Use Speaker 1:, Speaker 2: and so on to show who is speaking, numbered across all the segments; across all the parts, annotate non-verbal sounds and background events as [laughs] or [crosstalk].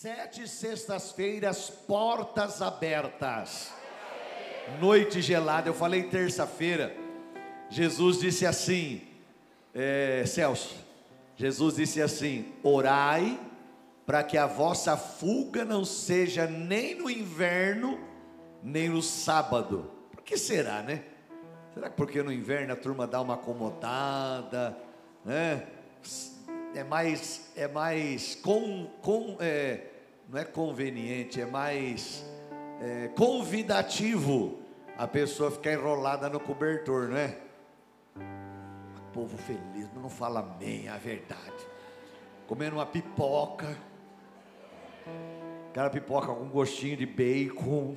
Speaker 1: Sete sextas-feiras, portas abertas. Noite gelada, eu falei terça-feira. Jesus disse assim, é, Celso, Jesus disse assim: orai para que a vossa fuga não seja nem no inverno, nem no sábado. Por que será, né? Será que porque no inverno a turma dá uma acomodada, né? É mais, é mais com, com, é, não é conveniente, é mais é, convidativo a pessoa ficar enrolada no cobertor, não é? Povo feliz, não fala amém, é a verdade. Comendo uma pipoca, aquela pipoca com gostinho de bacon.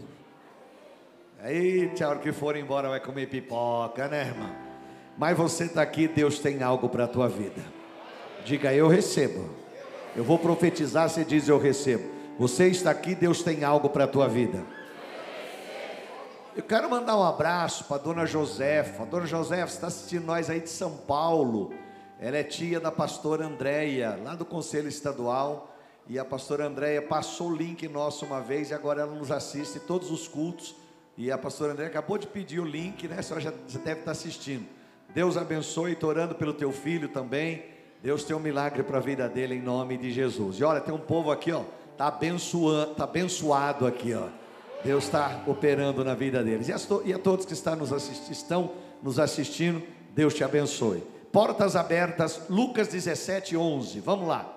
Speaker 1: Aí, hora que for embora vai comer pipoca, né, irmão? Mas você está aqui, Deus tem algo para a tua vida. Diga, eu recebo. Eu vou profetizar, você diz, eu recebo. Você está aqui, Deus tem algo para a tua vida. Eu quero mandar um abraço para dona Josefa. Dona Josefa, está assistindo nós aí de São Paulo. Ela é tia da pastora Andréia, lá do Conselho Estadual. E a pastora Andréia passou o link nosso uma vez e agora ela nos assiste todos os cultos. E a pastora Andréia acabou de pedir o link, né? A senhora já, já deve estar assistindo. Deus abençoe, estou orando pelo teu filho também. Deus tem um milagre para a vida dele em nome de Jesus. E olha, tem um povo aqui, ó, tá abençoando, tá abençoado aqui, ó. Deus está operando na vida deles. E a, e a todos que estão nos, estão nos assistindo, Deus te abençoe. Portas abertas, Lucas 17, 11. Vamos lá.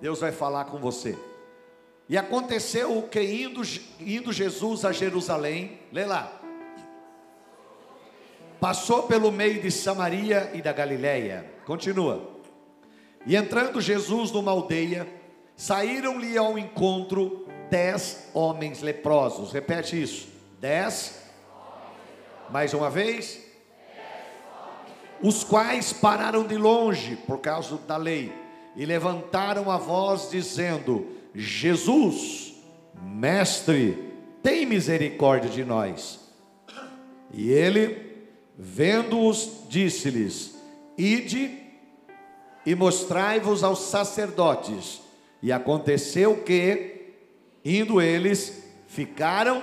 Speaker 1: Deus vai falar com você. E aconteceu que indo, indo Jesus a Jerusalém, lê lá. Passou pelo meio de Samaria e da Galiléia. Continua. E entrando Jesus numa aldeia, saíram-lhe ao encontro dez homens leprosos. Repete isso: dez. Mais uma vez. Os quais pararam de longe por causa da lei e levantaram a voz, dizendo: Jesus, mestre, tem misericórdia de nós. E ele, vendo-os, disse-lhes: Ide e mostrai-vos aos sacerdotes. E aconteceu que, indo eles, ficaram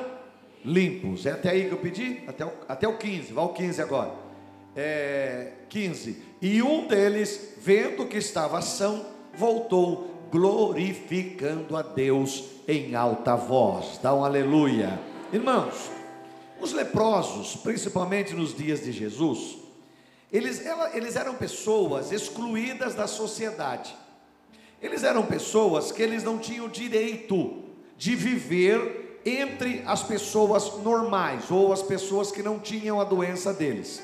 Speaker 1: limpos. É até aí que eu pedi? Até o, até o 15, vai ao 15 agora. É, 15. E um deles, vendo que estava são, voltou, glorificando a Deus em alta voz. Dá um aleluia. Irmãos, os leprosos, principalmente nos dias de Jesus, eles, ela, eles eram pessoas excluídas da sociedade. Eles eram pessoas que eles não tinham direito de viver entre as pessoas normais ou as pessoas que não tinham a doença deles.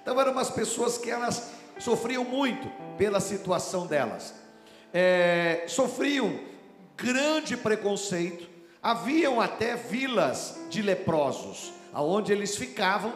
Speaker 1: Então eram umas pessoas que elas sofriam muito pela situação delas. É, sofriam grande preconceito. Haviam até vilas de leprosos, aonde eles ficavam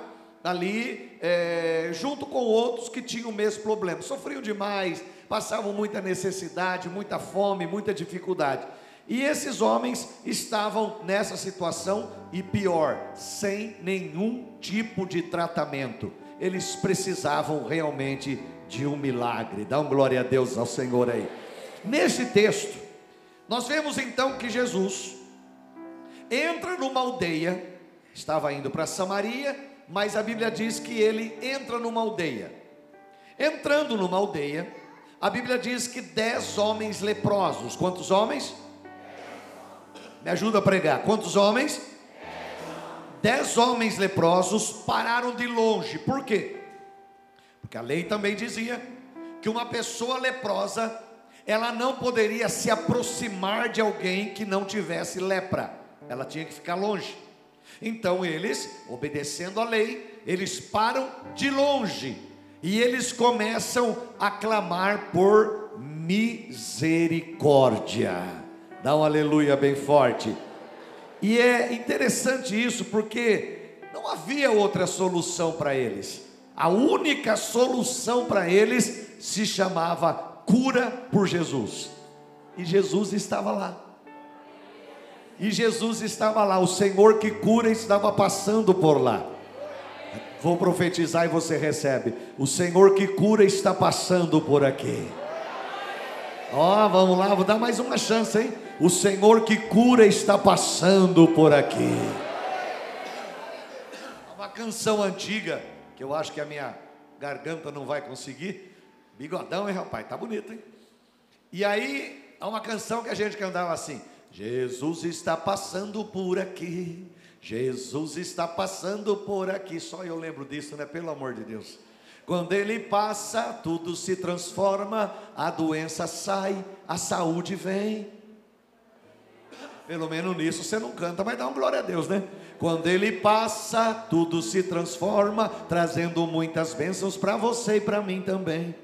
Speaker 1: ali é, junto com outros que tinham o mesmo problema. Sofriam demais, passavam muita necessidade, muita fome, muita dificuldade. E esses homens estavam nessa situação e pior, sem nenhum tipo de tratamento. Eles precisavam realmente de um milagre. Dá um glória a Deus ao Senhor aí. Nesse texto, nós vemos então que Jesus entra numa aldeia, estava indo para Samaria, mas a Bíblia diz que ele entra numa aldeia. Entrando numa aldeia, a Bíblia diz que dez homens leprosos. Quantos homens? Me ajuda a pregar. Quantos homens? Dez homens leprosos pararam de longe. Por quê? Porque a lei também dizia que uma pessoa leprosa ela não poderia se aproximar de alguém que não tivesse lepra. Ela tinha que ficar longe. Então eles, obedecendo a lei, eles param de longe e eles começam a clamar por misericórdia. Dá um aleluia bem forte. E é interessante isso porque não havia outra solução para eles. A única solução para eles se chamava cura por Jesus. E Jesus estava lá. E Jesus estava lá, o Senhor que cura estava passando por lá. Vou profetizar e você recebe. O Senhor que cura está passando por aqui. Ó, vamos lá, vou dar mais uma chance, hein? O Senhor que cura está passando por aqui. Uma canção antiga, que eu acho que a minha garganta não vai conseguir. Bigodão, hein, rapaz? Tá bonito, hein? E aí, há uma canção que a gente cantava assim: Jesus está passando por aqui. Jesus está passando por aqui. Só eu lembro disso, né? Pelo amor de Deus. Quando ele passa, tudo se transforma, a doença sai, a saúde vem. Pelo menos nisso você não canta, mas dá um glória a Deus, né? Quando ele passa, tudo se transforma, trazendo muitas bênçãos para você e para mim também.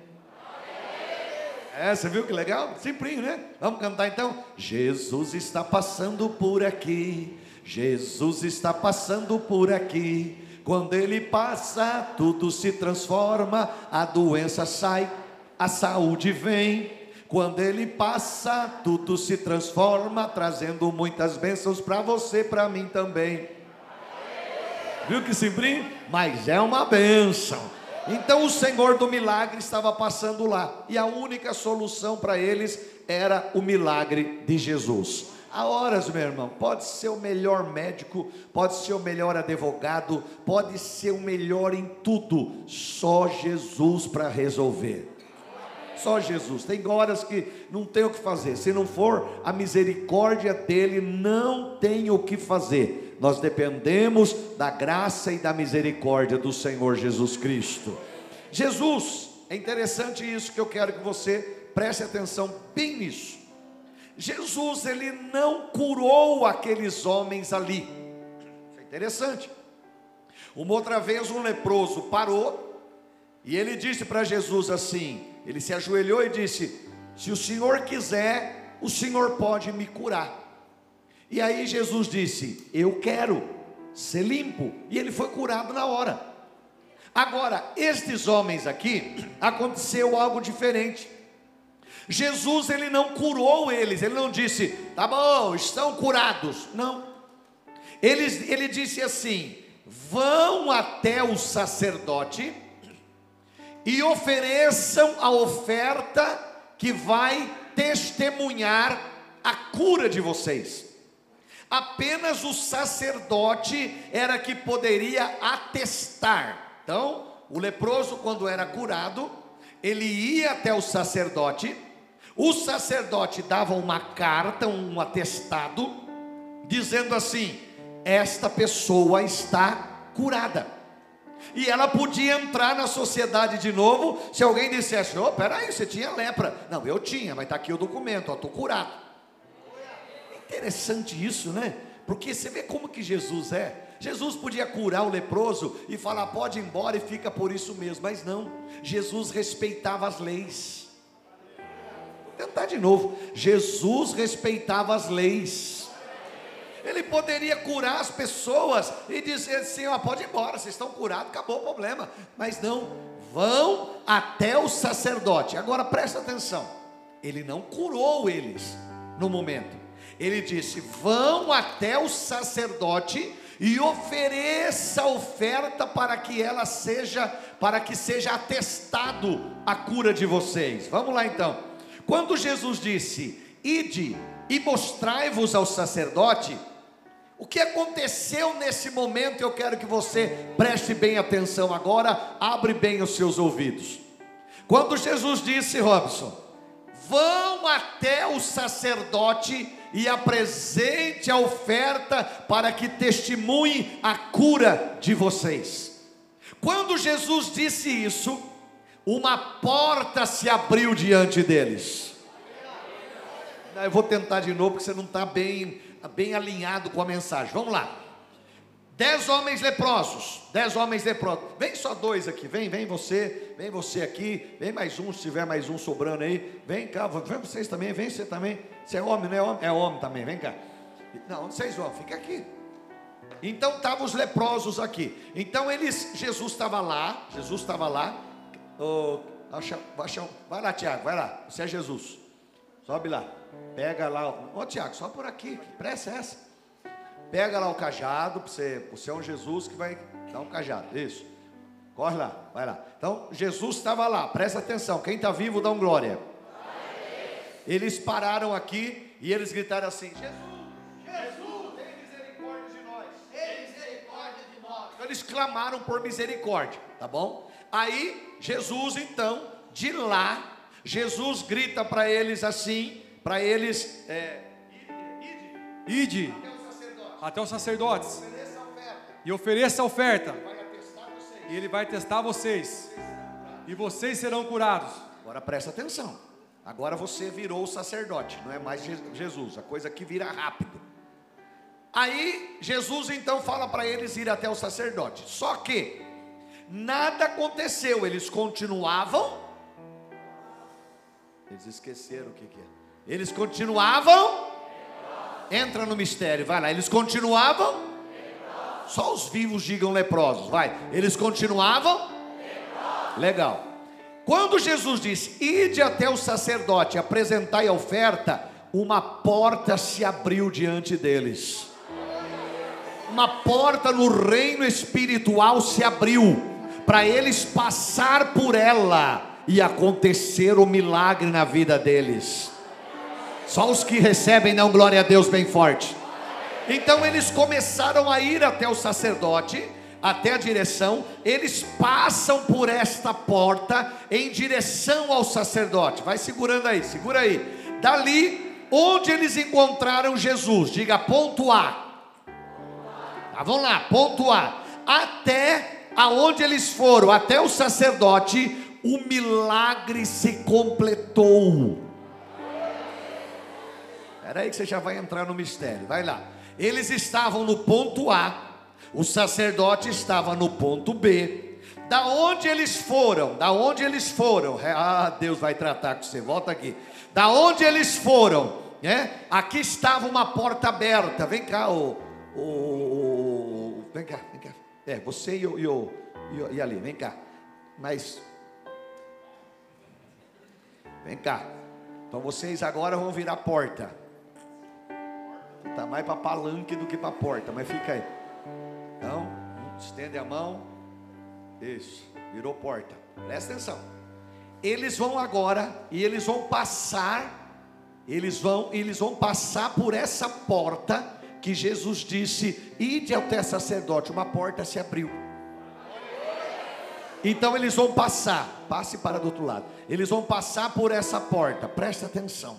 Speaker 1: É, você viu que legal? Simplinho, né? Vamos cantar então? Jesus está passando por aqui. Jesus está passando por aqui. Quando ele passa, tudo se transforma, a doença sai, a saúde vem. Quando ele passa, tudo se transforma, trazendo muitas bênçãos para você, para mim também. Viu que simplinho? Mas é uma bênção. Então o Senhor do milagre estava passando lá, e a única solução para eles era o milagre de Jesus. Há horas, meu irmão, pode ser o melhor médico, pode ser o melhor advogado, pode ser o melhor em tudo, só Jesus para resolver. Só Jesus. Tem horas que não tem o que fazer. Se não for a misericórdia dele, não tem o que fazer. Nós dependemos da graça e da misericórdia do Senhor Jesus Cristo. Jesus, é interessante isso que eu quero que você preste atenção bem nisso. Jesus ele não curou aqueles homens ali. Isso é interessante. Uma outra vez um leproso parou e ele disse para Jesus assim: ele se ajoelhou e disse: Se o Senhor quiser, o Senhor pode me curar. E aí Jesus disse: Eu quero ser limpo. E ele foi curado na hora. Agora, estes homens aqui, aconteceu algo diferente. Jesus ele não curou eles, ele não disse, tá bom, estão curados. Não. Ele, ele disse assim: vão até o sacerdote e ofereçam a oferta que vai testemunhar a cura de vocês. Apenas o sacerdote era que poderia atestar. Então, o leproso, quando era curado, ele ia até o sacerdote o sacerdote dava uma carta, um atestado, dizendo assim: esta pessoa está curada. E ela podia entrar na sociedade de novo se alguém dissesse: Ô, oh, peraí, você tinha lepra. Não, eu tinha, mas está aqui o documento, estou curado. Interessante isso, né? Porque você vê como que Jesus é. Jesus podia curar o leproso e falar: pode ir embora e fica por isso mesmo, mas não. Jesus respeitava as leis tentar de novo. Jesus respeitava as leis. Ele poderia curar as pessoas e dizer assim: ó, pode ir embora, vocês estão curados, acabou o problema. Mas não, vão até o sacerdote. Agora presta atenção: ele não curou eles no momento. Ele disse: vão até o sacerdote e ofereça oferta para que ela seja, para que seja atestado a cura de vocês. Vamos lá então. Quando Jesus disse: Ide e mostrai-vos ao sacerdote, o que aconteceu nesse momento? Eu quero que você preste bem atenção agora, abre bem os seus ouvidos. Quando Jesus disse, Robson, vão até o sacerdote e apresente a oferta para que testemunhe a cura de vocês. Quando Jesus disse isso, uma porta se abriu diante deles. Eu vou tentar de novo, porque você não está bem, bem alinhado com a mensagem. Vamos lá. Dez homens leprosos, dez homens leprosos. Vem só dois aqui, vem, vem você, vem você aqui, vem mais um, se tiver mais um sobrando aí. Vem cá, vem vocês também, vem você também. Você é homem, não é homem? É homem também, vem cá. Não, vocês vão, fica aqui. Então estavam os leprosos aqui. Então eles, Jesus estava lá, Jesus estava lá, Oh, vai lá, Tiago, vai lá. Você é Jesus. Sobe lá. Pega lá. Ô, oh, Tiago, só por aqui. Que pressa é essa? Pega lá o cajado. Você, você é um Jesus que vai dar um cajado. Isso. Corre lá, vai lá. Então, Jesus estava lá. Presta atenção. Quem está vivo, dá um glória. Eles pararam aqui e eles gritaram assim: Jesus, Jesus, tem misericórdia de nós.
Speaker 2: Tem misericórdia de nós.
Speaker 1: Então eles clamaram por misericórdia, tá bom? Aí Jesus então, de lá, Jesus grita para eles assim, para eles, é,
Speaker 3: Ide
Speaker 1: o sacerdote,
Speaker 3: até os sacerdotes e ofereça a oferta, e ele vai testar vocês, e vocês serão curados.
Speaker 1: Agora presta atenção. Agora você virou o sacerdote, não é mais Je- Jesus. A coisa aqui vira rápido. Aí Jesus então fala para eles ir até o sacerdote. Só que nada aconteceu. Eles continuavam. Eles esqueceram o que, que é. Eles continuavam. Entra no mistério, vai lá. Eles continuavam. Só os vivos digam leprosos, vai. Eles continuavam. Legal. Quando Jesus disse: Ide até o sacerdote, apresentai a oferta, uma porta se abriu diante deles. Uma porta no reino espiritual se abriu para eles passar por ela e acontecer o milagre na vida deles. Só os que recebem dão glória a Deus bem forte. Então eles começaram a ir até o sacerdote, até a direção, eles passam por esta porta em direção ao sacerdote. Vai segurando aí, segura aí. Dali, onde eles encontraram Jesus, diga ponto A. Tá, vamos lá, ponto A. Até aonde eles foram, até o sacerdote, o milagre se completou. Espera aí que você já vai entrar no mistério. Vai lá. Eles estavam no ponto A, o sacerdote estava no ponto B. Da onde eles foram? Da onde eles foram? Ah, Deus vai tratar com você. Volta aqui. Da onde eles foram? né? Aqui estava uma porta aberta. Vem cá, o, o, o- vem cá, vem cá. É, você e o, e, e, ali, vem cá. Mas Vem cá. Então vocês agora vão virar porta. Tá mais para palanque do que para porta, mas fica aí. Então, estende a mão. Isso, virou porta. Presta atenção. Eles vão agora e eles vão passar eles vão, eles vão passar por essa porta que Jesus disse: "Ide até sacerdote". Uma porta se abriu. Então eles vão passar, passe para do outro lado. Eles vão passar por essa porta, presta atenção.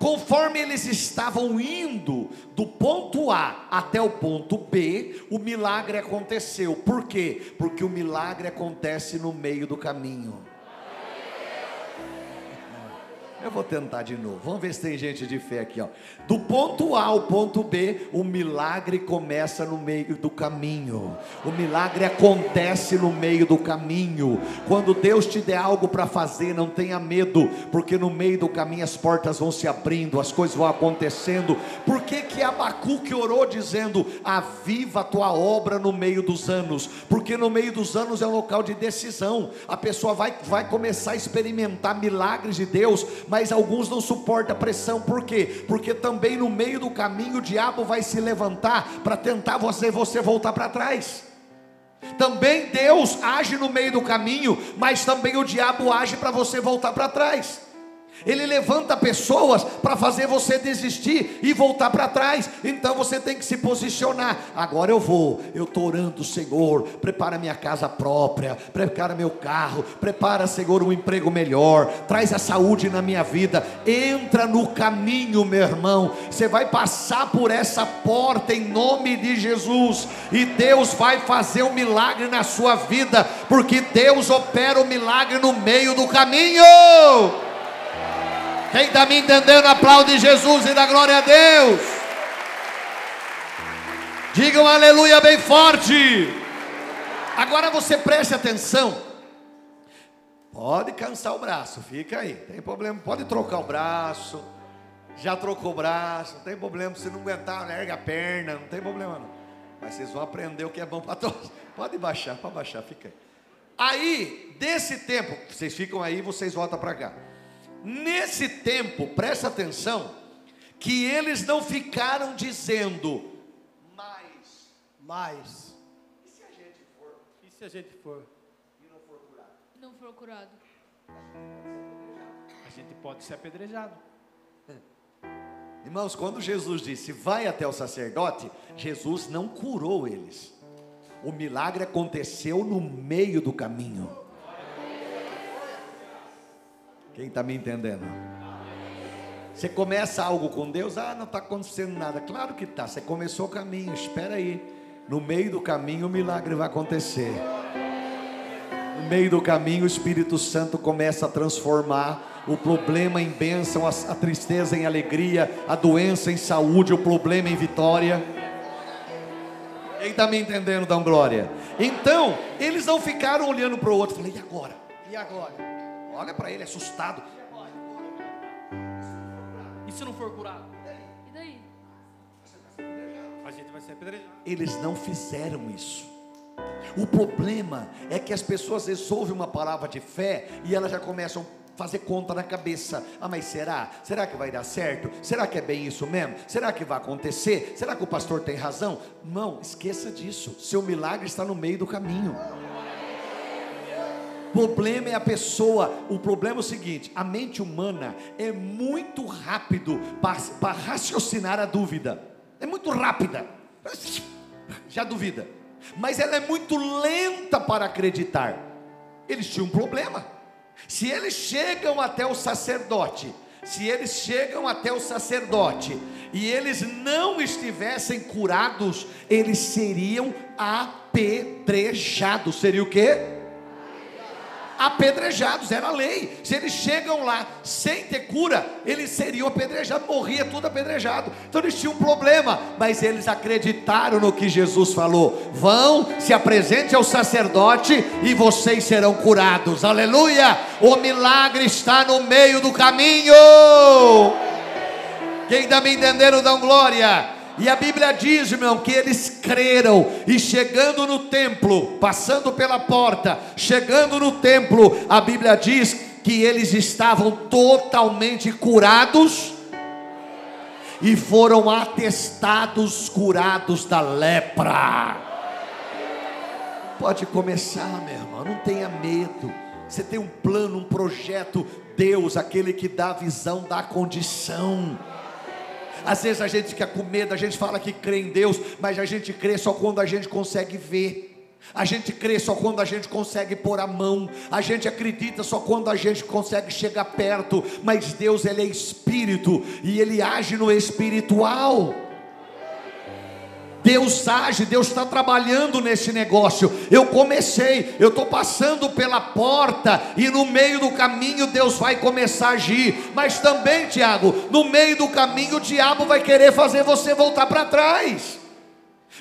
Speaker 1: Conforme eles estavam indo do ponto A até o ponto B, o milagre aconteceu. Por quê? Porque o milagre acontece no meio do caminho. Eu vou tentar de novo. Vamos ver se tem gente de fé aqui, ó. Do ponto A ao ponto B, o milagre começa no meio do caminho. O milagre acontece no meio do caminho. Quando Deus te der algo para fazer, não tenha medo, porque no meio do caminho as portas vão se abrindo, as coisas vão acontecendo. Por que que Abacuque orou dizendo: "Aviva a tua obra no meio dos anos"? Porque no meio dos anos é um local de decisão. A pessoa vai vai começar a experimentar milagres de Deus, mas alguns não suportam a pressão, por quê? Porque também no meio do caminho o diabo vai se levantar para tentar você, você voltar para trás. Também Deus age no meio do caminho, mas também o diabo age para você voltar para trás. Ele levanta pessoas para fazer você desistir e voltar para trás. Então você tem que se posicionar. Agora eu vou, eu estou orando, Senhor. Prepara minha casa própria, prepara meu carro, prepara, Senhor, um emprego melhor. Traz a saúde na minha vida. Entra no caminho, meu irmão. Você vai passar por essa porta em nome de Jesus. E Deus vai fazer um milagre na sua vida, porque Deus opera o milagre no meio do caminho. Quem está me entendendo, aplaude Jesus e dá glória a Deus. Digam aleluia bem forte. Agora você preste atenção. Pode cansar o braço, fica aí, tem problema. Pode trocar o braço. Já trocou o braço, não tem problema. Se não aguentar, larga a perna, não tem problema não. Mas vocês vão aprender o que é bom para todos. [laughs] Pode baixar, pode baixar, fica aí. Aí, desse tempo, vocês ficam aí, vocês voltam para cá. Nesse tempo, presta atenção, que eles não ficaram dizendo, mas
Speaker 2: Mas,
Speaker 3: E se a gente for?
Speaker 4: não for curado.
Speaker 3: A A gente pode ser apedrejado. [laughs]
Speaker 1: Irmãos, quando Jesus disse vai até o sacerdote, Jesus não curou eles. O milagre aconteceu no meio do caminho. Quem está me entendendo? Você começa algo com Deus, ah, não está acontecendo nada. Claro que está, você começou o caminho, espera aí. No meio do caminho o milagre vai acontecer. No meio do caminho o Espírito Santo começa a transformar o problema em bênção, a, a tristeza em alegria, a doença em saúde, o problema em vitória. Quem está me entendendo, dá glória. Então, eles não ficaram olhando para o outro, falei, e agora?
Speaker 2: E agora?
Speaker 1: Olha para ele assustado.
Speaker 4: E se não for curado?
Speaker 5: E daí?
Speaker 3: A gente vai ser apedrejado.
Speaker 1: Eles não fizeram isso. O problema é que as pessoas às vezes ouvem uma palavra de fé e elas já começam a fazer conta na cabeça. Ah, mas será? Será que vai dar certo? Será que é bem isso mesmo? Será que vai acontecer? Será que o pastor tem razão? Não, esqueça disso. Seu milagre está no meio do caminho. Problema é a pessoa. O problema é o seguinte: a mente humana é muito rápido para raciocinar a dúvida. É muito rápida. Já duvida. Mas ela é muito lenta para acreditar. Eles tinham um problema. Se eles chegam até o sacerdote, se eles chegam até o sacerdote e eles não estivessem curados, eles seriam apedrejados. Seria o quê? Apedrejados, era a lei. Se eles chegam lá sem ter cura, eles seriam apedrejados, morria tudo apedrejado. Então eles tinham um problema, mas eles acreditaram no que Jesus falou. Vão, se apresente ao sacerdote e vocês serão curados. Aleluia! O milagre está no meio do caminho. Quem está me entendendo, dão glória. E a Bíblia diz, irmão, que eles creram, e chegando no templo, passando pela porta, chegando no templo, a Bíblia diz que eles estavam totalmente curados e foram atestados curados da lepra. Pode começar, meu irmão, não tenha medo. Você tem um plano, um projeto, Deus, aquele que dá a visão, dá condição. Às vezes a gente fica com medo, a gente fala que crê em Deus, mas a gente crê só quando a gente consegue ver. A gente crê só quando a gente consegue pôr a mão. A gente acredita só quando a gente consegue chegar perto. Mas Deus, Ele é espírito e Ele age no espiritual. Deus age, Deus está trabalhando nesse negócio. Eu comecei, eu estou passando pela porta, e no meio do caminho Deus vai começar a agir. Mas também, Tiago, no meio do caminho o diabo vai querer fazer você voltar para trás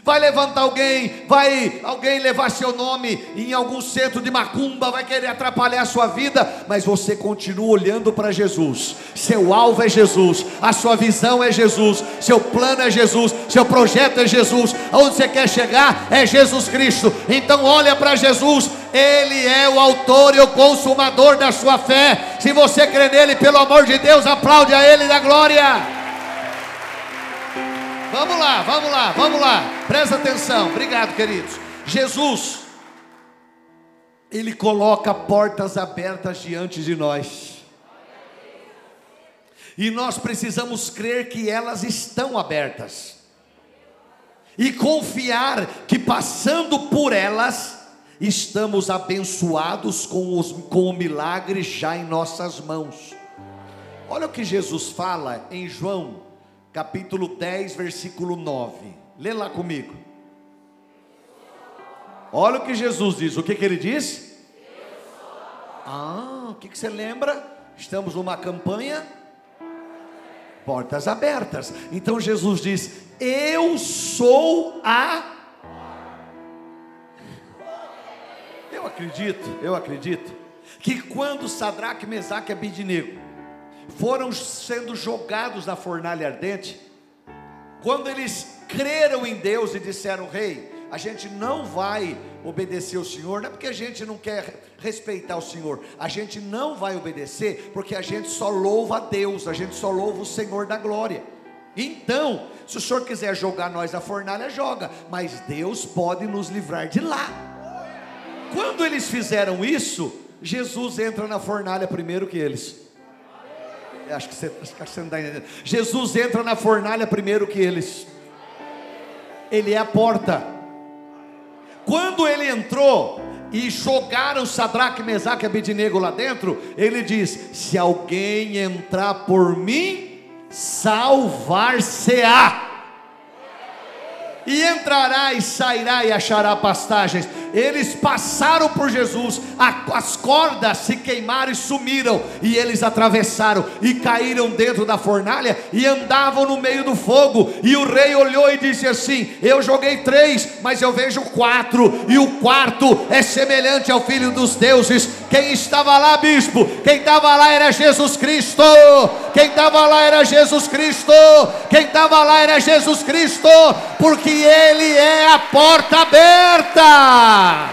Speaker 1: vai levantar alguém, vai alguém levar seu nome em algum centro de macumba, vai querer atrapalhar a sua vida, mas você continua olhando para Jesus. Seu alvo é Jesus, a sua visão é Jesus, seu plano é Jesus, seu projeto é Jesus. Aonde você quer chegar é Jesus Cristo. Então olha para Jesus, ele é o autor e o consumador da sua fé. Se você crê nele, pelo amor de Deus, aplaude a ele da glória. Vamos lá, vamos lá, vamos lá. Presta atenção. Obrigado, queridos. Jesus, Ele coloca portas abertas diante de nós. E nós precisamos crer que elas estão abertas. E confiar que passando por elas, estamos abençoados com, os, com o milagre já em nossas mãos. Olha o que Jesus fala em João capítulo 10, versículo 9. Lê lá comigo. Olha o que Jesus diz. O que, que ele diz? Ah, o que, que você lembra? Estamos numa campanha. Portas abertas. Então Jesus diz: Eu sou a. Eu acredito, eu acredito que quando Sadraque, Mesaque e Abidinego foram sendo jogados na fornalha ardente, quando eles creram em Deus e disseram: Rei, a gente não vai obedecer o Senhor, não é porque a gente não quer respeitar o Senhor, a gente não vai obedecer porque a gente só louva a Deus, a gente só louva o Senhor da glória. Então, se o Senhor quiser jogar nós na fornalha, joga, mas Deus pode nos livrar de lá. Quando eles fizeram isso, Jesus entra na fornalha primeiro que eles. Acho que você, acho que você não está entendendo. Jesus entra na fornalha primeiro que eles. Ele é a porta. Quando ele entrou e jogaram Sadraque, Mesaque e Abednego lá dentro, ele diz: Se alguém entrar por mim, salvar-se-á e entrará e sairá e achará pastagens. Eles passaram por Jesus, as cordas se queimaram e sumiram, e eles atravessaram e caíram dentro da fornalha e andavam no meio do fogo. E o rei olhou e disse assim: Eu joguei três, mas eu vejo quatro, e o quarto é semelhante ao filho dos deuses. Quem estava lá, bispo? Quem estava lá era Jesus Cristo. Quem estava lá era Jesus Cristo. Quem estava lá era Jesus Cristo, porque Ele é a porta aberta.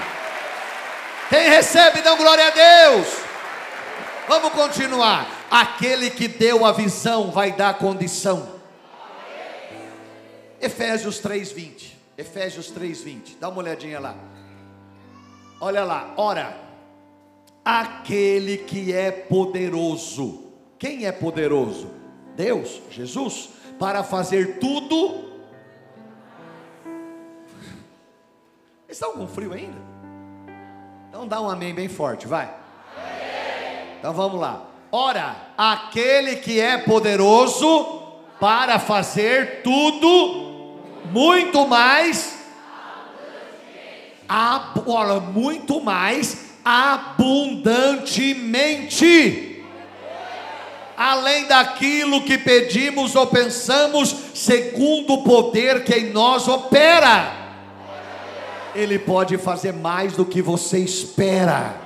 Speaker 1: Quem recebe, dão glória a Deus. Vamos continuar. Aquele que deu a visão vai dar a condição. Efésios 3:20. Efésios 3:20. Dá uma olhadinha lá. Olha lá. Ora, aquele que é poderoso. Quem é poderoso? Deus, Jesus, para fazer tudo. Estão com frio ainda? Então dá um amém bem forte, vai. Então vamos lá. Ora, aquele que é poderoso para fazer tudo muito mais olha, muito mais abundantemente além daquilo que pedimos ou pensamos, segundo o poder que em nós opera. Ele pode fazer mais do que você espera.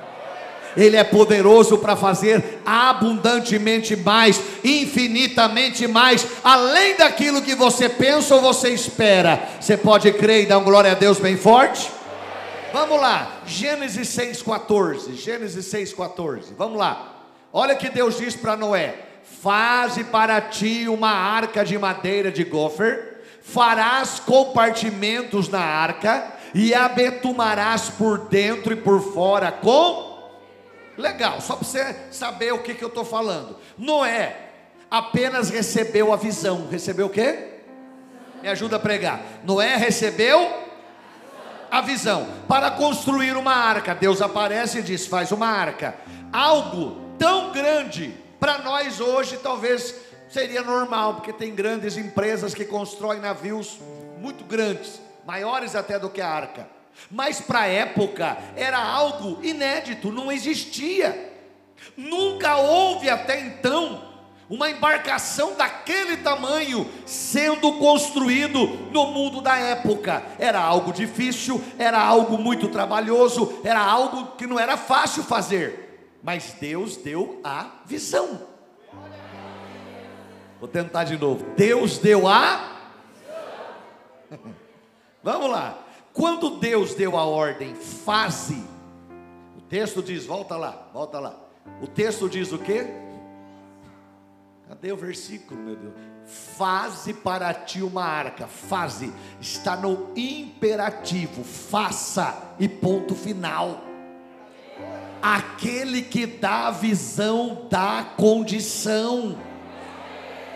Speaker 1: Ele é poderoso para fazer abundantemente mais, infinitamente mais, além daquilo que você pensa ou você espera. Você pode crer e dar glória a Deus bem forte? Vamos lá, Gênesis 6,14. Gênesis 6,14. Vamos lá. Olha que Deus diz para Noé: Faze para ti uma arca de madeira de gofer, farás compartimentos na arca e a betumarás por dentro e por fora com. Legal, só para você saber o que, que eu estou falando. Noé apenas recebeu a visão. Recebeu o quê? Me ajuda a pregar. Noé recebeu a visão para construir uma arca. Deus aparece e diz: faz uma arca. Algo tão grande, para nós hoje talvez seria normal, porque tem grandes empresas que constroem navios muito grandes, maiores até do que a arca. Mas para a época era algo inédito, não existia. Nunca houve até então uma embarcação daquele tamanho sendo construído no mundo da época. Era algo difícil, era algo muito trabalhoso, era algo que não era fácil fazer mas Deus deu a visão. Vou tentar de novo. Deus deu a. [laughs] Vamos lá. Quando Deus deu a ordem, faze. O texto diz, volta lá, volta lá. O texto diz o quê? Cadê o versículo, meu Deus? Faze para ti uma arca. Faze está no imperativo. Faça e ponto final. Aquele que dá a visão dá condição.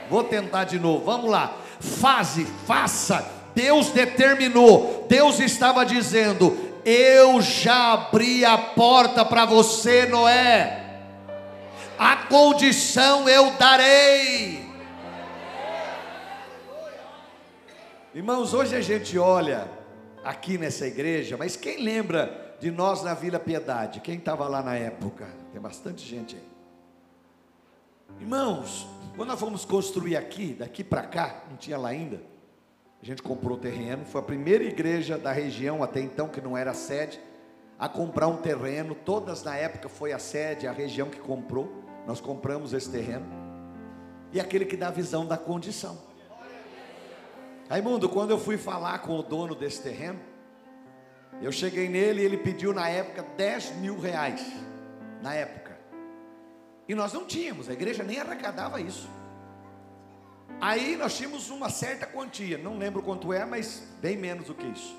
Speaker 1: Vou tentar de novo, vamos lá. Faze, faça. Deus determinou, Deus estava dizendo: Eu já abri a porta para você, Noé. A condição eu darei. Irmãos, hoje a gente olha aqui nessa igreja, mas quem lembra de nós na Vila Piedade. Quem estava lá na época? Tem bastante gente aí. Irmãos, quando nós fomos construir aqui, daqui para cá, não tinha lá ainda. A gente comprou terreno, foi a primeira igreja da região até então que não era sede a comprar um terreno. Todas na época foi a sede, a região que comprou. Nós compramos esse terreno. E aquele que dá a visão da condição. Raimundo, quando eu fui falar com o dono desse terreno, eu cheguei nele e ele pediu na época 10 mil reais. Na época. E nós não tínhamos, a igreja nem arrecadava isso. Aí nós tínhamos uma certa quantia, não lembro quanto é, mas bem menos do que isso.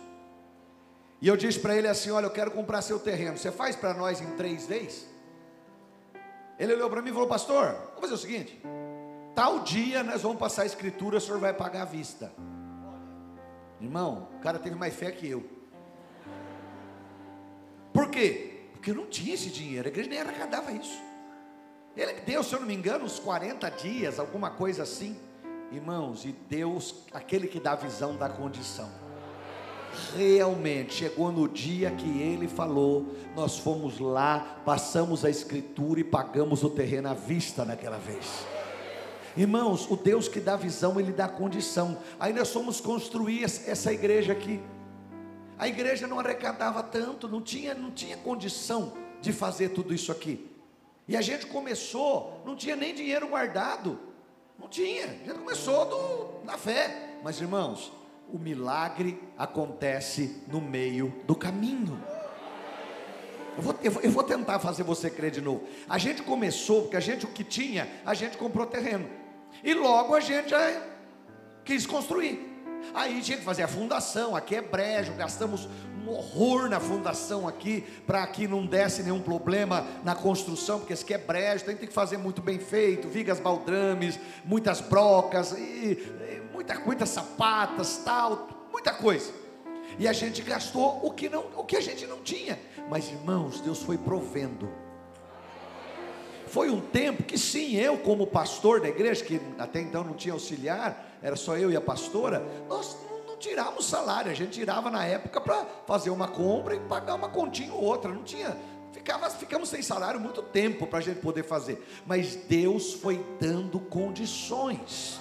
Speaker 1: E eu disse para ele assim: Olha, eu quero comprar seu terreno, você faz para nós em três vezes? Ele olhou para mim e falou: Pastor, vamos fazer o seguinte: tal dia nós vamos passar a escritura, o senhor vai pagar à vista. Irmão, o cara teve mais fé que eu. Por quê? Porque eu não tinha esse dinheiro, a igreja nem arrecadava isso. Ele deu, se eu não me engano, uns 40 dias, alguma coisa assim. Irmãos, e Deus, aquele que dá visão da condição. Realmente chegou no dia que ele falou, nós fomos lá, passamos a escritura e pagamos o terreno à vista naquela vez. Irmãos, o Deus que dá visão, ele dá condição. Aí nós fomos construir essa igreja aqui. A igreja não arrecadava tanto, não tinha, não tinha condição de fazer tudo isso aqui. E a gente começou, não tinha nem dinheiro guardado. Não tinha. A gente começou do, na fé. Mas irmãos, o milagre acontece no meio do caminho. Eu vou, eu, vou, eu vou, tentar fazer você crer de novo. A gente começou, porque a gente o que tinha, a gente comprou terreno. E logo a gente quis construir. Aí tinha que fazer a fundação, aqui é brejo, gastamos um horror na fundação aqui, para que não desse nenhum problema na construção, porque esse aqui é brejo, tem que fazer muito bem feito, vigas baldrames, muitas brocas, e muita, muitas sapatas, tal, muita coisa. E a gente gastou o que, não, o que a gente não tinha. Mas irmãos, Deus foi provendo. Foi um tempo que sim, eu como pastor da igreja, que até então não tinha auxiliar, era só eu e a pastora, nós não, tirávamos salário, a gente tirava na época para fazer uma compra e pagar uma continha ou outra, não tinha, ficava, ficamos sem salário muito tempo para a gente poder fazer, mas Deus foi dando condições.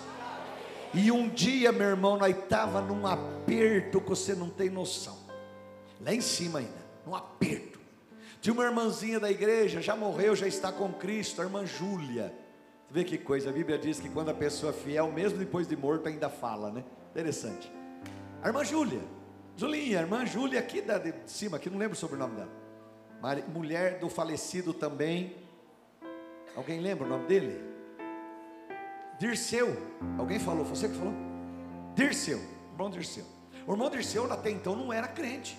Speaker 1: E um dia, meu irmão, nós estava num aperto que você não tem noção. Lá em cima ainda, num aperto. Tinha uma irmãzinha da igreja, já morreu, já está com Cristo, a irmã Júlia. Vê que coisa, a Bíblia diz que quando a pessoa é fiel, mesmo depois de morto, ainda fala, né? Interessante. A irmã Júlia, Julinha, a irmã Júlia aqui da, de cima, aqui não lembro o sobrenome dela. Mulher do falecido também. Alguém lembra o nome dele? Dirceu. Alguém falou? Você que falou? Dirceu. Irmão Dirceu. O irmão Dirceu até então não era crente.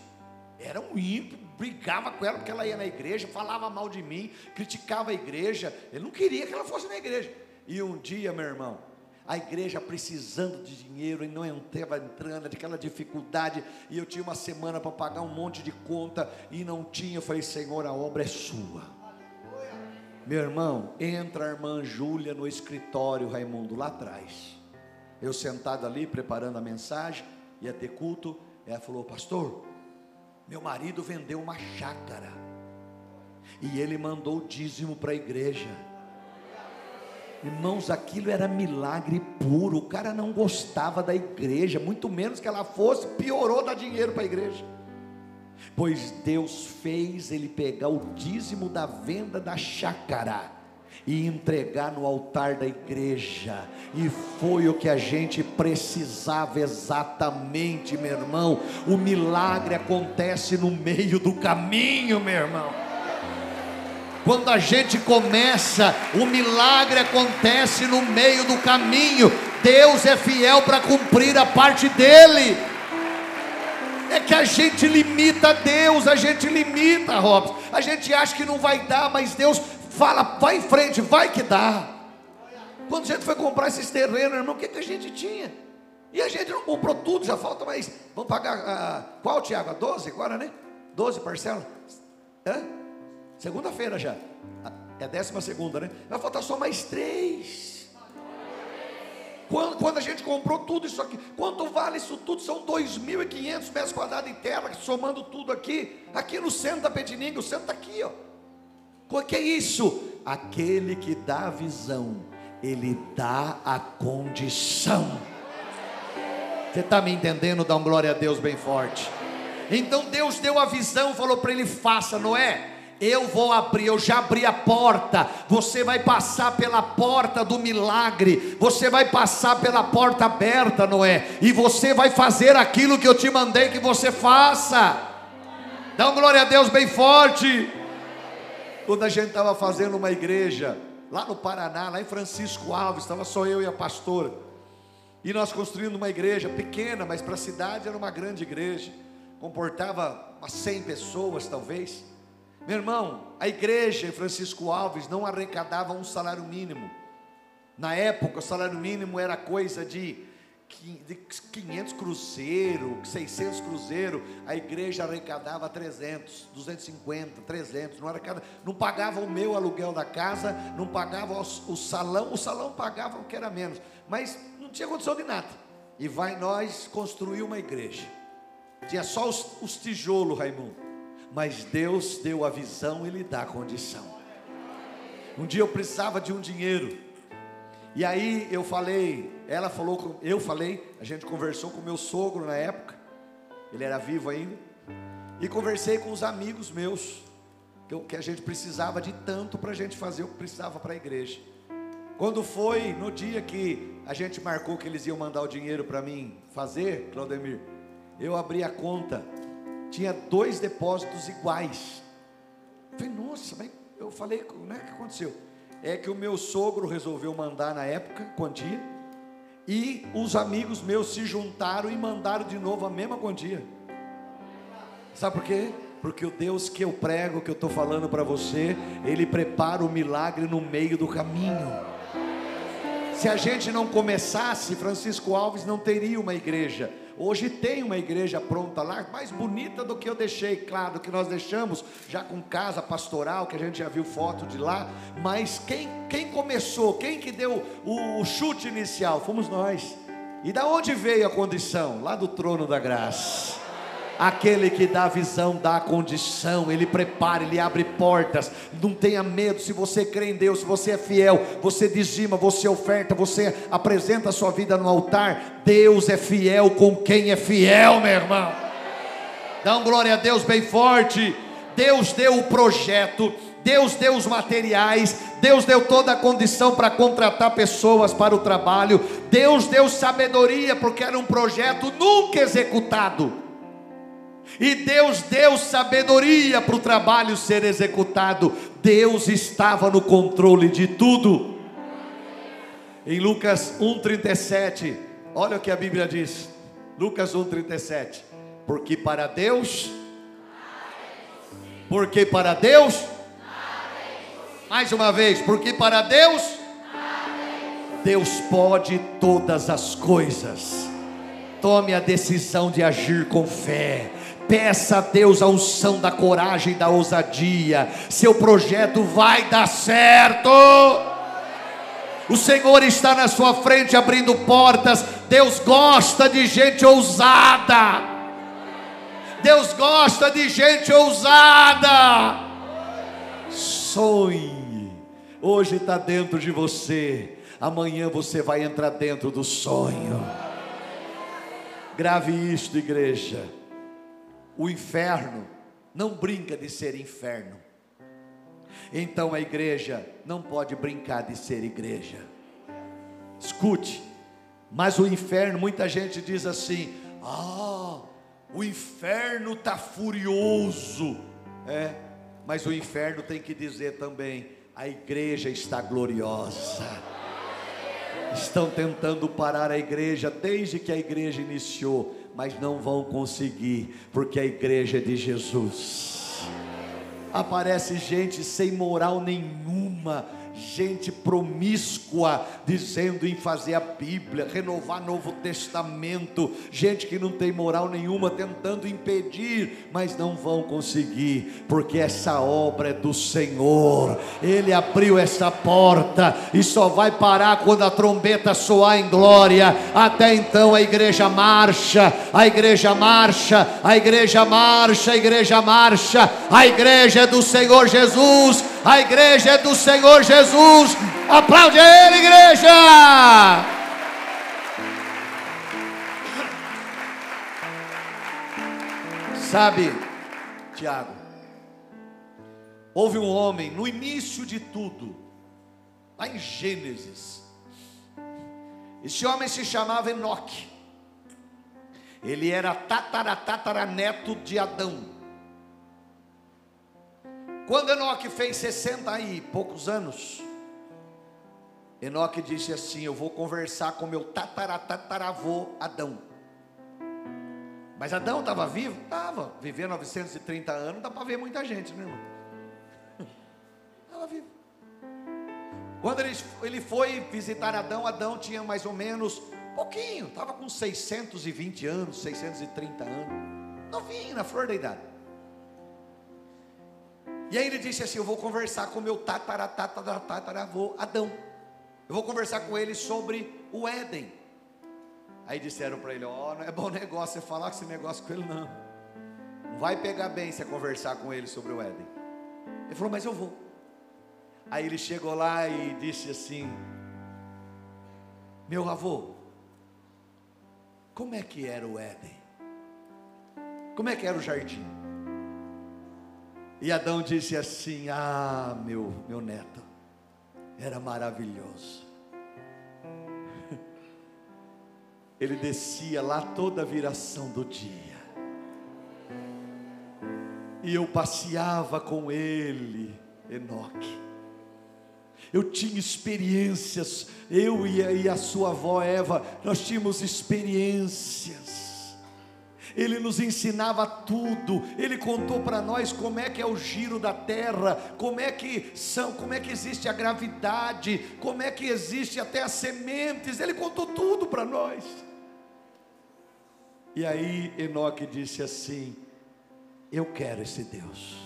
Speaker 1: Era um ímpio, brigava com ela porque ela ia na igreja, falava mal de mim, criticava a igreja. Ele não queria que ela fosse na igreja. E um dia, meu irmão, a igreja precisando de dinheiro e não estava entrando, aquela dificuldade, e eu tinha uma semana para pagar um monte de conta e não tinha. Eu falei, Senhor, a obra é sua. Meu irmão, entra a irmã Júlia no escritório, Raimundo, lá atrás. Eu sentado ali, preparando a mensagem, ia ter culto. Ela falou, pastor, meu marido vendeu uma chácara. E ele mandou o dízimo para a igreja. Irmãos, aquilo era milagre puro. O cara não gostava da igreja, muito menos que ela fosse, piorou dar dinheiro para a igreja. Pois Deus fez ele pegar o dízimo da venda da chácara e entregar no altar da igreja. E foi o que a gente precisava exatamente, meu irmão. O milagre acontece no meio do caminho, meu irmão. Quando a gente começa, o milagre acontece no meio do caminho. Deus é fiel para cumprir a parte dele. É que a gente limita Deus, a gente limita, Robson. A gente acha que não vai dar, mas Deus Fala, vai em frente, vai que dá. Quando a gente foi comprar esses terrenos, irmão, o que, que a gente tinha? E a gente não comprou tudo, já falta mais. Vamos pagar a, qual, Tiago? A 12 agora, né? 12 parcelas? Segunda-feira já. É a décima segunda, né? Vai faltar só mais três. Quando, quando a gente comprou tudo isso aqui, quanto vale isso tudo? São 2.500 metros quadrados de terra, somando tudo aqui, aqui no centro da Petininga, o centro está aqui, ó. O que é isso? Aquele que dá a visão, ele dá a condição. Você está me entendendo? Dá um glória a Deus bem forte. Então Deus deu a visão, falou para ele: faça, Noé. Eu vou abrir, eu já abri a porta. Você vai passar pela porta do milagre. Você vai passar pela porta aberta, Noé. E você vai fazer aquilo que eu te mandei que você faça. Dá um glória a Deus bem forte. Quando a gente estava fazendo uma igreja lá no Paraná, lá em Francisco Alves, estava só eu e a pastora. E nós construindo uma igreja pequena, mas para a cidade era uma grande igreja. Comportava umas 100 pessoas, talvez. Meu irmão, a igreja em Francisco Alves não arrecadava um salário mínimo. Na época, o salário mínimo era coisa de 500 cruzeiro, 600 cruzeiro, a igreja arrecadava 300, 250, 300, não arrecada, não pagava o meu aluguel da casa, não pagava o salão, o salão pagava o que era menos, mas não tinha condição de nada. E vai nós construir uma igreja. Tinha só os, os tijolos, Raimundo. Mas Deus deu a visão e lhe dá a condição. Um dia eu precisava de um dinheiro. E aí eu falei, ela falou, eu falei, a gente conversou com meu sogro na época, ele era vivo ainda, e conversei com os amigos meus, que a gente precisava de tanto para a gente fazer o que precisava para a igreja. Quando foi no dia que a gente marcou que eles iam mandar o dinheiro para mim fazer, Claudemir, eu abri a conta, tinha dois depósitos iguais. Eu falei, nossa, mas eu falei, né, o que aconteceu? é que o meu sogro resolveu mandar na época quantia e os amigos meus se juntaram e mandaram de novo a mesma quantia. Sabe por quê? Porque o Deus que eu prego, que eu estou falando para você, Ele prepara o milagre no meio do caminho. Se a gente não começasse, Francisco Alves não teria uma igreja. Hoje tem uma igreja pronta lá, mais bonita do que eu deixei, claro, que nós deixamos, já com casa pastoral, que a gente já viu foto de lá, mas quem, quem começou, quem que deu o, o chute inicial? Fomos nós. E da onde veio a condição? Lá do trono da graça. Aquele que dá visão, dá condição, Ele prepara, Ele abre portas. Não tenha medo, se você crê em Deus, se você é fiel, você dizima, você oferta, você apresenta a sua vida no altar. Deus é fiel com quem é fiel, meu irmão. Dá um glória a Deus bem forte. Deus deu o projeto, Deus deu os materiais, Deus deu toda a condição para contratar pessoas para o trabalho, Deus deu sabedoria, porque era um projeto nunca executado. E Deus deu sabedoria para o trabalho ser executado. Deus estava no controle de tudo. Em Lucas 1,37, olha o que a Bíblia diz. Lucas 1,37. Porque para Deus, porque para Deus, mais uma vez, porque para Deus, Deus pode todas as coisas. Tome a decisão de agir com fé Peça a Deus a unção da coragem e da ousadia. Seu projeto vai dar certo. O Senhor está na sua frente abrindo portas. Deus gosta de gente ousada. Deus gosta de gente ousada. Sonhe. Hoje está dentro de você. Amanhã você vai entrar dentro do sonho. Grave isto, igreja. O inferno não brinca de ser inferno. Então a igreja não pode brincar de ser igreja. Escute, mas o inferno, muita gente diz assim: ah, o inferno está furioso. É, mas o inferno tem que dizer também: a igreja está gloriosa. Estão tentando parar a igreja desde que a igreja iniciou mas não vão conseguir, porque a igreja é de Jesus. Aparece gente sem moral nenhuma, gente promíscua, dizendo em fazer a Bíblia, renovar Novo Testamento, gente que não tem moral nenhuma, tentando impedir, mas não vão conseguir, porque essa obra é do Senhor, Ele abriu essa porta e só vai parar quando a trombeta soar em glória. Até então a igreja marcha, a igreja marcha, a igreja marcha, a igreja marcha, a igreja é do Senhor Jesus, a igreja é do Senhor Jesus. Aplaude ele, igreja. Sabe, Tiago, houve um homem no início de tudo, lá em Gênesis. Esse homem se chamava Enoque. Ele era tataratataraneto de Adão. Quando Enoque fez 60 e poucos anos, Enoque disse assim: Eu vou conversar com meu tataratataravô Adão. Mas Adão estava vivo? Estava. Viver 930 anos, dá para ver muita gente, né, irmão? [laughs] Estava vivo. Quando ele, ele foi visitar Adão, Adão tinha mais ou menos pouquinho, estava com 620 anos, 630 anos. Novinho, na flor da idade. E aí ele disse assim: Eu vou conversar com meu tataravô Adão. Eu vou conversar com ele sobre o Éden. Aí disseram para ele: Ó, oh, não é bom [laughs] negócio você falar esse negócio com ele, não. Não vai pegar bem você conversar com ele sobre o Éden. Ele falou: Mas eu vou. Aí ele chegou lá e disse assim: Meu avô, como é que era o Éden? Como é que era o jardim? E Adão disse assim: Ah, meu, meu neto, era maravilhoso. [laughs] Ele descia lá toda a viração do dia. E eu passeava com ele, Enoque eu tinha experiências, eu e a, e a sua avó Eva, nós tínhamos experiências. Ele nos ensinava tudo. Ele contou para nós como é que é o giro da terra, como é que são, como é que existe a gravidade, como é que existe até as sementes. Ele contou tudo para nós. E aí Enoque disse assim: Eu quero esse Deus.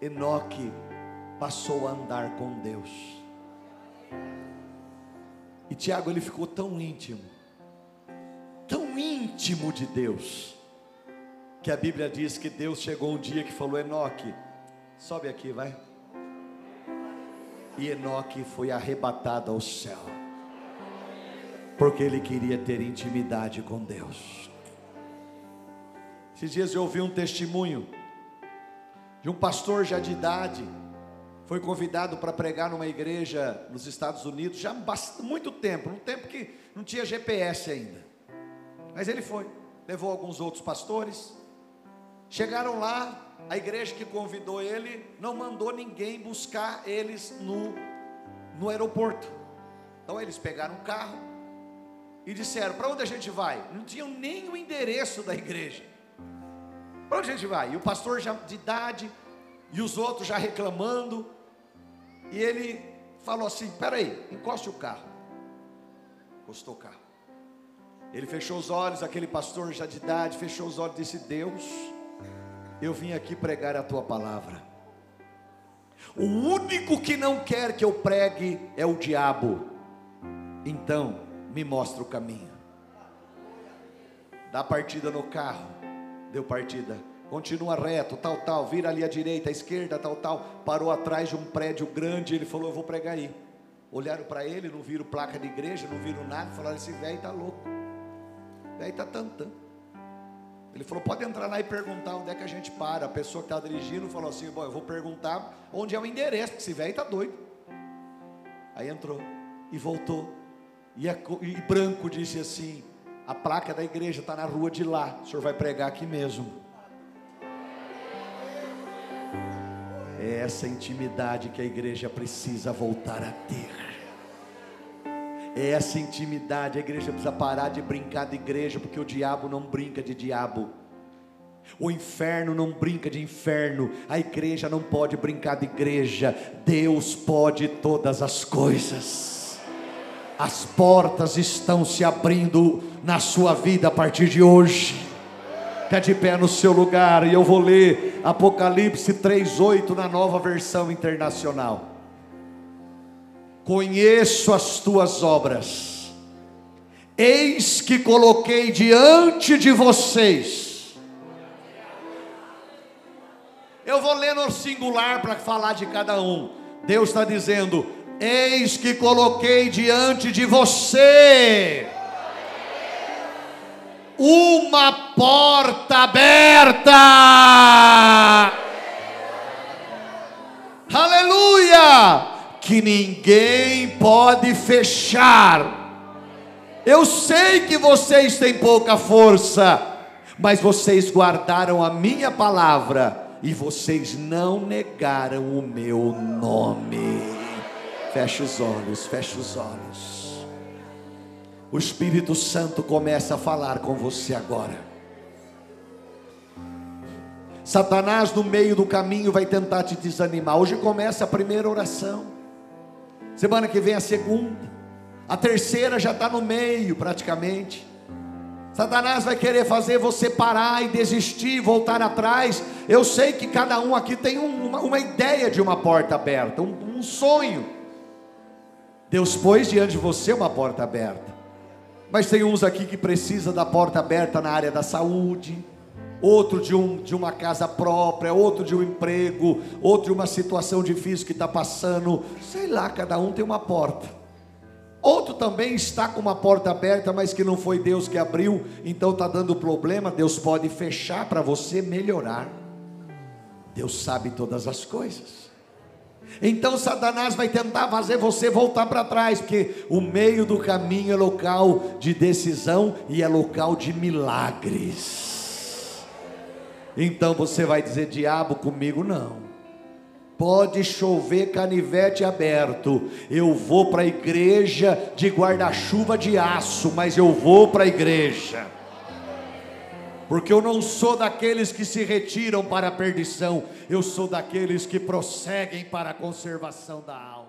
Speaker 1: Enoque passou a andar com Deus. E Tiago ele ficou tão íntimo, tão íntimo de Deus, que a Bíblia diz que Deus chegou um dia que falou: Enoque, sobe aqui, vai. E Enoque foi arrebatado ao céu, porque ele queria ter intimidade com Deus. Esses dias eu ouvi um testemunho de um pastor já de idade, foi convidado para pregar numa igreja nos Estados Unidos, já há muito tempo, um tempo que não tinha GPS ainda. Mas ele foi, levou alguns outros pastores. Chegaram lá, a igreja que convidou ele não mandou ninguém buscar eles no, no aeroporto. Então eles pegaram um carro e disseram: Para onde a gente vai? Não tinham nem o endereço da igreja. Para onde a gente vai? E o pastor já de idade, e os outros já reclamando. E ele falou assim: peraí, encoste o carro. Encostou o carro. Ele fechou os olhos, aquele pastor já de idade, fechou os olhos e disse: Deus, eu vim aqui pregar a tua palavra. O único que não quer que eu pregue é o diabo. Então, me mostra o caminho. Dá partida no carro deu partida. Continua reto, tal, tal, vira ali à direita, à esquerda, tal, tal. Parou atrás de um prédio grande, ele falou: Eu vou pregar aí. Olharam para ele, não viram placa de igreja, não viram nada, falaram: Esse velho está louco. Velho está tantão. Ele falou: Pode entrar lá e perguntar onde é que a gente para. A pessoa que está dirigindo falou assim: Bom, eu vou perguntar onde é o endereço, porque esse velho está doido. Aí entrou e voltou. E, a, e branco disse assim: a placa da igreja está na rua de lá. O senhor vai pregar aqui mesmo. É essa intimidade que a igreja precisa voltar a ter. É essa intimidade, a igreja precisa parar de brincar de igreja, porque o diabo não brinca de diabo. O inferno não brinca de inferno, a igreja não pode brincar de igreja. Deus pode todas as coisas as portas estão se abrindo na sua vida a partir de hoje. Fica de pé no seu lugar e eu vou ler Apocalipse 3:8 na nova versão internacional. Conheço as tuas obras. Eis que coloquei diante de vocês. Eu vou ler no singular para falar de cada um. Deus está dizendo: Eis que coloquei diante de você uma porta aberta. Aleluia! Que ninguém pode fechar. Eu sei que vocês têm pouca força, mas vocês guardaram a minha palavra e vocês não negaram o meu nome. Feche os olhos, feche os olhos. O Espírito Santo começa a falar com você agora. Satanás no meio do caminho vai tentar te desanimar. Hoje começa a primeira oração. Semana que vem a segunda. A terceira já está no meio praticamente. Satanás vai querer fazer você parar e desistir, voltar atrás. Eu sei que cada um aqui tem uma, uma ideia de uma porta aberta, um, um sonho. Deus pôs diante de você uma porta aberta. Mas tem uns aqui que precisa da porta aberta na área da saúde, outro de, um, de uma casa própria, outro de um emprego, outro de uma situação difícil que está passando. Sei lá, cada um tem uma porta. Outro também está com uma porta aberta, mas que não foi Deus que abriu, então está dando problema. Deus pode fechar para você melhorar. Deus sabe todas as coisas. Então Satanás vai tentar fazer você voltar para trás, porque o meio do caminho é local de decisão e é local de milagres. Então você vai dizer: diabo, comigo não. Pode chover canivete aberto, eu vou para a igreja de guarda-chuva de aço, mas eu vou para a igreja porque eu não sou daqueles que se retiram para a perdição, eu sou daqueles que prosseguem para a conservação da alma.